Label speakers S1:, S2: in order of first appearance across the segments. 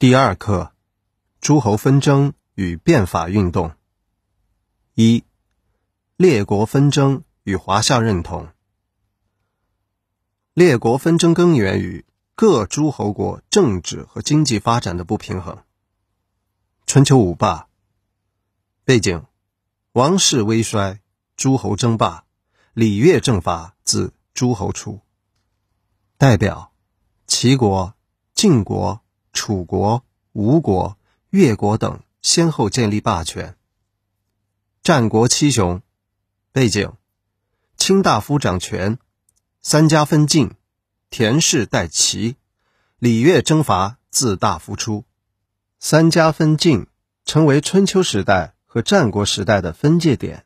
S1: 第二课：诸侯纷争与变法运动。一、列国纷争与华夏认同。列国纷争根源于各诸侯国政治和经济发展的不平衡。春秋五霸。背景：王室微衰，诸侯争霸，礼乐政法自诸侯出。代表：齐国、晋国。楚国、吴国、越国等先后建立霸权。战国七雄背景：卿大夫掌权，三家分晋，田氏代齐，礼乐征伐自大夫出。三家分晋成为春秋时代和战国时代的分界点。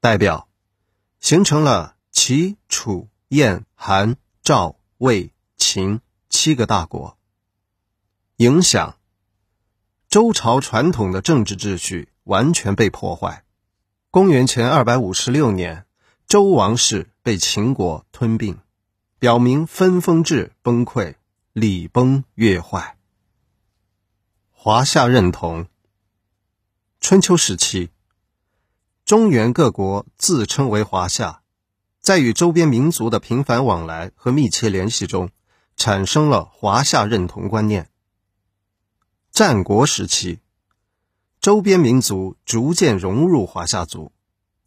S1: 代表：形成了齐、楚、燕、韩、赵、魏、秦七个大国。影响周朝传统的政治秩序完全被破坏。公元前二百五十六年，周王室被秦国吞并，表明分封制崩溃，礼崩乐坏。华夏认同。春秋时期，中原各国自称为华夏，在与周边民族的频繁往来和密切联系中，产生了华夏认同观念。战国时期，周边民族逐渐融入华夏族，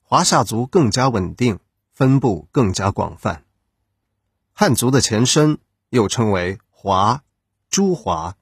S1: 华夏族更加稳定，分布更加广泛。汉族的前身又称为华、诸华、